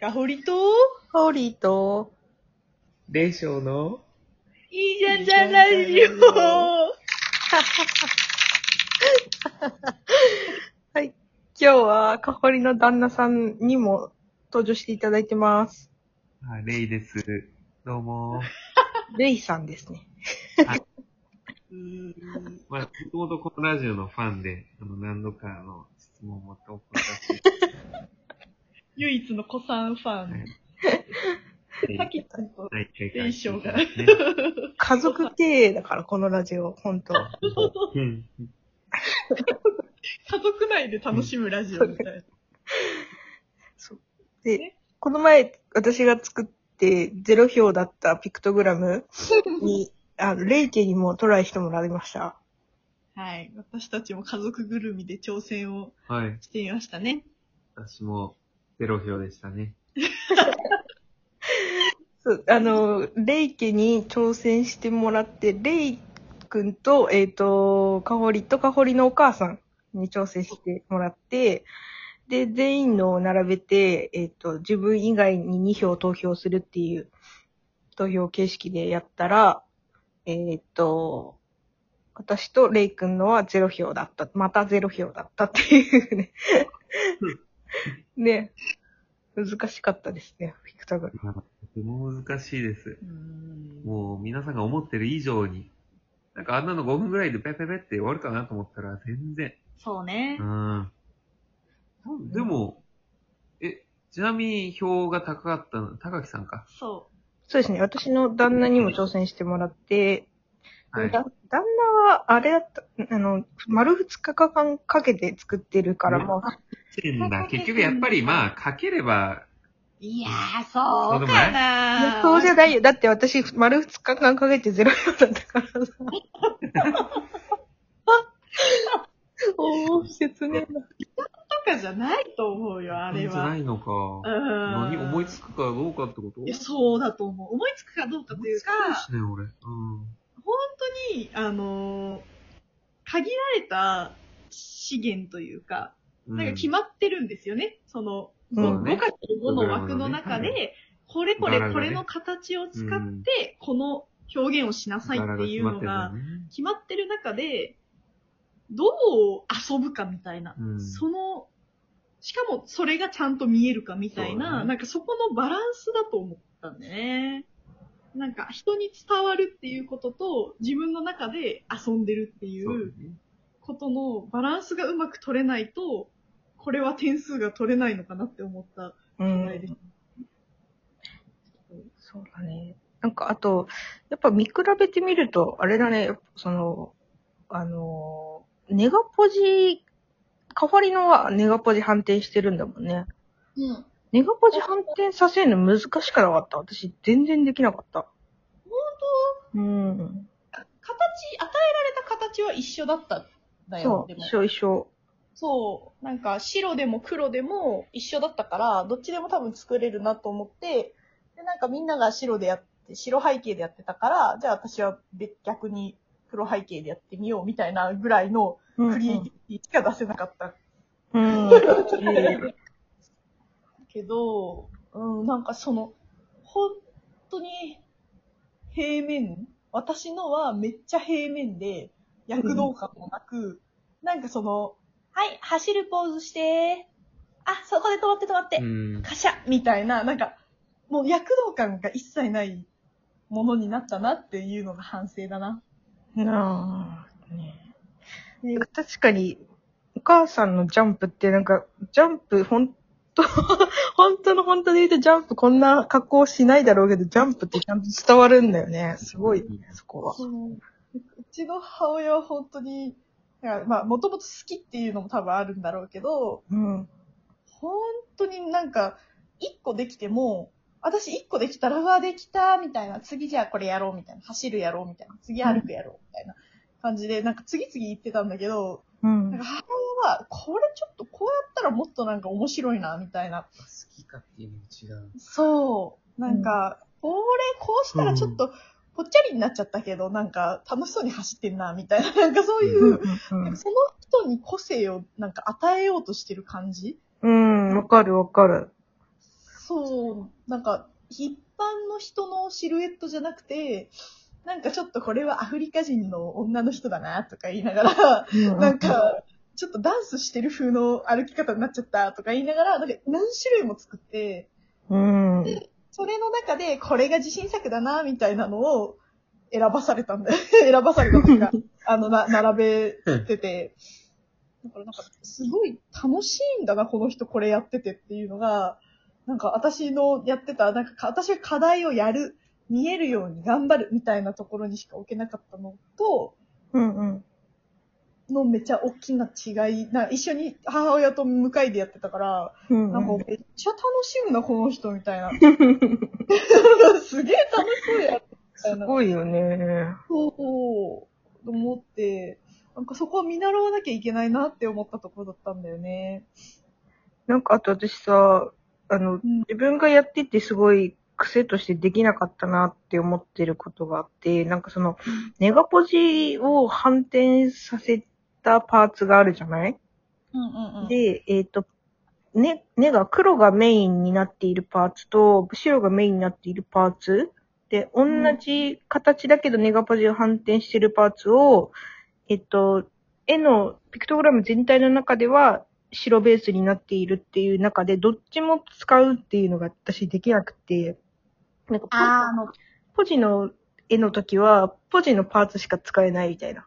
ガホリと、ホーリーと、レイショーの？いいじゃんじゃんラジオ。はい。今日は、かほりの旦那さんにも登場していただいてます。あレイです。どうも。レイさんですね。うーんまあ、もともとこのラジオのファンで、あの、何度かの質問を持って送ったし、唯一の子さんファン。はいさっきちゃんとはい、一回テンションがね。家族経営だから、このラジオ、本当うん 家族内で楽しむラジオみたいな。で、この前、私が作って、ゼロ票だったピクトグラムに、あの、レイ家にもトライしてもらいました。はい。私たちも家族ぐるみで挑戦をはい。してみましたね。私も、ゼロ票でしたね。そう、あの、レイ家に挑戦してもらって、レイ君と、えっ、と、かほりとかほりのお母さんに挑戦してもらって、で、全員のを並べて、えっ、と、自分以外に2票投票するっていう投票形式でやったら、えっ、と、私とレイ君のは0票だった。また0票だったっていうね。ね。難しかったですね、ピクトグとても難しいです。うーんもう、皆さんが思ってる以上に、なんかあんなの5分ぐらいでペペペって終わるかなと思ったら、全然。そうねう。ん。でも、え、ちなみに票が高かったの、高木さんか？そそうですね。私の旦那にも挑戦してもらって、はい。だ旦那は、あれだった、あの、丸二日間かけて作ってるから、ねもう、てんだ。結局やっぱりまあ、書ければ、う。いやー、そうかなそうじゃないよ。だって私、丸二日間かけてゼロ票だったからさ。おー、説明だ。とかじゃないと思うよ、あれじゃなは。いのか。うん。何思いつくかどうかってこと？いや、そうだと思う。思いつくかどうかというか、思いつかないしね、俺。うん。本当に、あのー限られた資源というか、なんか決まってるんですよね。その、うん5かける5の枠の中で、これこれこれの形を使っうん。て、この表現をしなさいっていうのが柄決まってる中で、どう遊ぶかみたいな。うん。その、しかもそれがちゃんと見えるかみたいな、ね。なんかそこのバランスだと思ったんでね。なんか人に伝わるっていうことと、自分の中で遊んでるっていそうことのバランスがうまく取れないと、これは点数が取れないのかなって思ったう課題です。ん。そうだね。なんか、あと、やっぱ見比べてみると、あれだね、その、あの、ネガポジ、カファリのはネガポジ反転してるんだもんね。うん。ネガポジ反転させるの難しくなかった。私、全然できなかった。本当？うん。形、与えられた形は一緒だったんだよ。そう、でも一緒一緒。そう。なんか白でも黒でも一緒だったから、どっちでも多分作れるなと思って、で、なんかみんなが白でやって、白背景でやってたから、じゃあ私は別逆に黒背景でやってみようみたいなぐらいのうんクリエイティビティしか出せなかったうん。けど、うん、なんかその、本当に平面私のはめっちゃ平面で、躍動感もなく、なんかその、はい、走るポーズして、あ、そこで止まって止まって、うん。カシャみたいな、なんか、もう躍動感が一切ないものになったなっていうのが反省だな。なあ、ねで確かに、お母さんのジャンプってなんか、ジャンプ、ほんと、本当の本当で言うとジャンプこんな格好しないだろうけど、ジャンプってちゃんと伝わるんだよね。すごいよね、そこは。うちの母親は本当に、まあ、もともと好きっていうのも多分あるんだろうけど、うん。本当になんか、一個できても、私一個できたら、うわ、できた、みたいな。次じゃあこれやろう、みたいな。走るやろう、みたいな。次歩くやろう、みたいな感じで、なんか次々言ってたんだけど、うんなんか。母親は、これちょっとこうやったらもっとなんか面白いな、みたいな。好きかっていうのも違う。そう。なんか、これ、こうしたらちょっと、ぽっちゃりになっちゃったけど、なんか楽しそうに走ってんな、みたいな。なんかそういう、うんその人に個性をなんか与えようとしてる感じうん、わかるわかる。そそう、なんか、一般の人のシルエットじゃなくて、なんかちょっとこれはアフリカ人の女の人だなとか言いながら、なんか、ちょっとダンスしてる風の歩き方になっちゃったとか言いながら、なんか何種類も作って、うん。それの中でこれが自信作だな、みたいなのを選ばされたんだよ。選ばされたというか、あの、な、並べてて。だからなんか、すごい楽しいんだな、この人これやっててっていうのが、なんか私のやってた、なんかか私が課題をやる、見えるように頑張るみたいなところにしか置けなかったのと、うんうん。のめっちゃ大きな違い、な一緒に母親と向かいでやってたから、うんなんかめっちゃ楽しむな、この人みたいな。すげえ楽しそうや。すごいよね。そう、と思って、なんかそこは見習わなきゃいけないなって思ったところだったんだよね。なんかあと私さ、あの、うん自分がやっててすごい癖としてできなかったなって思ってることがあって、なんかその、ネガポジを反転させたパーツがあるじゃない？うんうんうん。で、えっ、と、ね、根が黒がメインになっているパーツと、白がメインになっているパーツ。で、同じ形だけどネガポジを反転しているパーツを、えっと、絵のピクトグラム全体の中では白ベースになっているっていう中で、どっちも使うっていうのが私できなくて、なんかポあの、ポジの絵の時は、ポジのパーツしか使えないみたいな。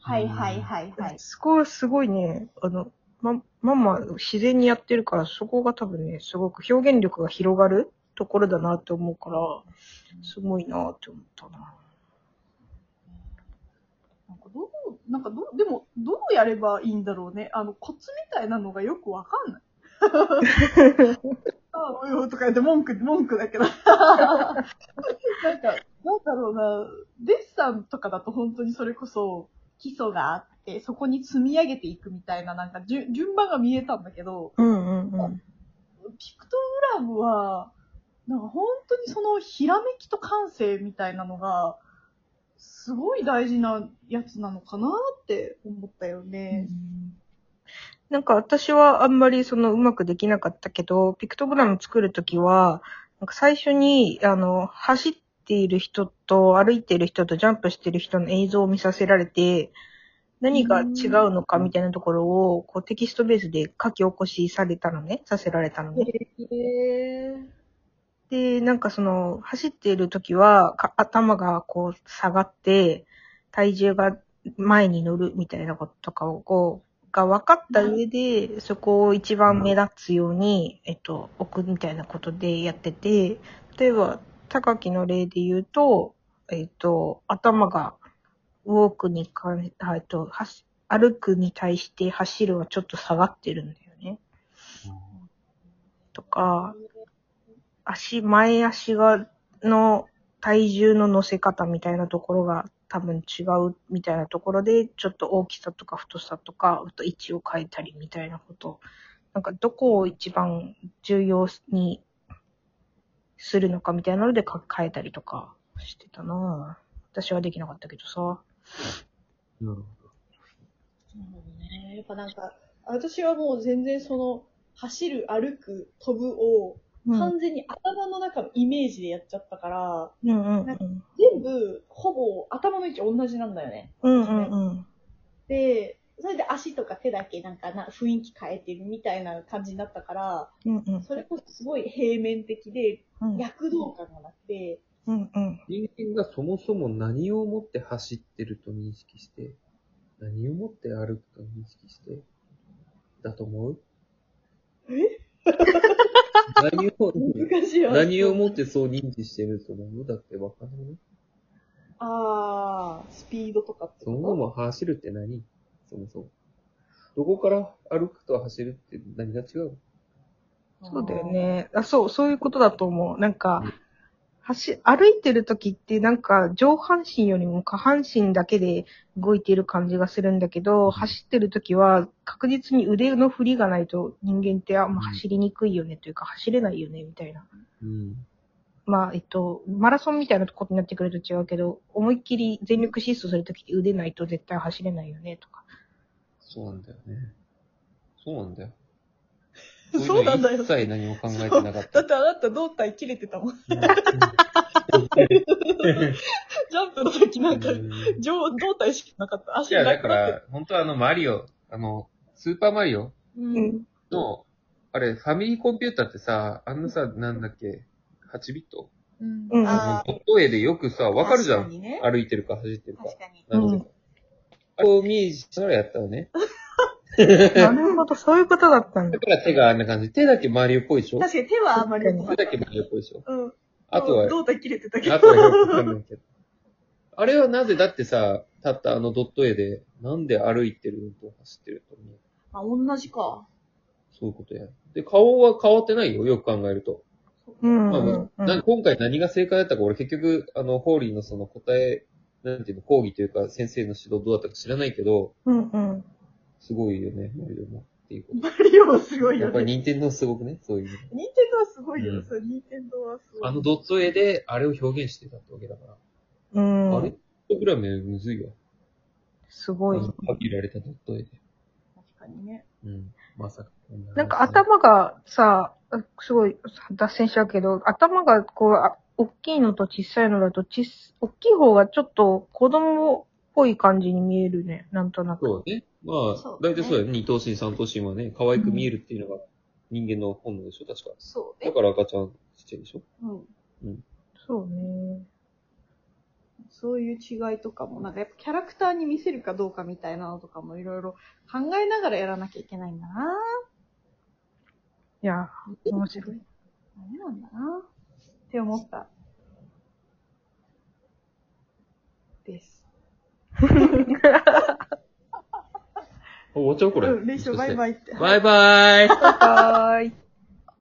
はいはいはいはい。そこはすごいね、あの、ま、ママ自然にやってるから、そこが多分ね、すごく表現力が広がるところだなって思うから、すごいなって思ったな。なんかどう、なんかどう、でも、どうやればいいんだろうね。あの、コツみたいなのがよくわかんない。あおいおいとか言って文句、文句だけど。なんか、なんだろうな、デッサンとかだと本当にそれこそ基礎があって、そこに積み上げていくみたいな、なんか順順番が見えたんだけど、うんうんうん。ピクトグラムは、なんか本当にそのひらめきと感性みたいなのが、すごい大事なやつなのかなって思ったよね。なんか私はあんまりそのうまくできなかったけど、ピクトグラム作るときは、なんか最初に、あの、走っている人と歩いている人とジャンプしている人の映像を見させられて、何が違うのかみたいなところを、こうテキストベースで書き起こしされたのね、させられたのね。へー。で、なんかその、走っているときは、か頭がこう下がって、体重が前に乗るみたいなこととかを、こう、が分かった上で、そこを一番目立つように、えっと、置くみたいなことでやってて、例えば、高木の例で言うと、えっと、頭が、ウォークにか、えっと、歩くに対して走るはちょっと下がってるんだよね。とか、足、前足が、の体重の乗せ方みたいなところが多分違うみたいなところで、ちょっと大きさとか太さとか、あと位置を変えたりみたいなこと。なんかどこを一番重要にするのかみたいなのでか変えたりとかしてたな私はできなかったけどさ。なるほど。なるほどね。やっぱなんか、私はもう全然その、走る、歩く、飛ぶを、完全に頭の中のイメージでやっちゃったから、うんうんうん。全部、ほぼ頭の位置同じなんだよね。うんうんうん。で、それで足とか手だけなんかな雰囲気変えてるみたいな感じになったから、うんうんそれこそすごい平面的で、うん。躍動感がなくて、うんうん。人間がそもそも何をもって走ってると認識して、何をもって歩くと認識して、だと思う？え 何を、難しいわ。何をもってそう認知してると思う？だってわかんない。あー、スピードとかってそもそも走るって何そもそも。どこから歩くと走るって何が違う？そうだよ。ね。あ、そう、そういうことだと思う。なんか、走、歩いてる時ってなんか上半身よりも下半身だけで動いている感じがするんだけど、走ってる時は確実に腕の振りがないと人間ってあんま走りにくいよねというか走れないよねみたいな。うん。まあ、えっと、マラソンみたいなことになってくると違うけど、思いっきり全力疾走するときって腕ないと絶対走れないよねとか。そうなんだよね。そうなんだよ。そうなんだよ一切何も考えてなかっだた。ってあなた胴体切れてたもん。うんジャンプの時なんか、うん上胴体しかなかった。足いや、だかなくなってら、本当はあの、マリオ、あの、スーパーマリオう。うんん。の、あれ、ファミリーコンピューターってさ、あのさ、なんだっけ、8ビット？うんうんあドット絵でよくさ、ーわかるじゃん。確かにね。歩いてるか走ってるか。確かに。なるほど。うんあれをイメージしながらやったのね。なるほど、そういうことだったんだだ。から手があんな感じ。手だけマリオっぽいでしょ？確かに手はあんまり手い。だけマリオっぽいでしょ？うん。あとは、胴体切れてたけど。あとはよくわかんないけど。あれはなぜだってさ、たったあのドット絵で、なんで歩いてるのと走ってると思う？あ、同じか。そういうことや。で、顔は変わってないよ、よく考えると。うん。まあうんな今回何が正解だったか、俺結局、あの、ホーリーのその答え、なんていうの、講義というか、先生の指導どうだったか知らないけど、うんうん。すごいよね、マリオも。っていうこと。マリオもすごいやっぱりよね。任天堂すごくね、そういうの。ニンテンドーはすごいよ。うんそう、ニンテンドーはすごい。あのドット絵で、あれを表現してたってわけだから。うん。あれ?ドットグラムむずいわ。すごい。限られたドット絵で。確かにね。うん。まさかなんか頭がさ、すごい脱線しちゃうけど、頭がこう、あ大きいのと小さいのだと、ちっ大きい方がちょっと子供っぽい感じに見えるね、なんとなく。そうね。まあ、そうね大体そうだよね。二頭身、三頭身はね、可愛く見えるっていうのが人間の本能でしょ、確か。そうね。だから赤ちゃんちっちゃいでしょ？うん。そうね。そういう違いとかも、なんかやっぱキャラクターに見せるかどうかみたいなのとかもいろいろ考えながらやらなきゃいけないんだないや、面白い。何なんだなって思った。です。終わっちゃうこれ。うん、練習バイバイって。バイバイはーい。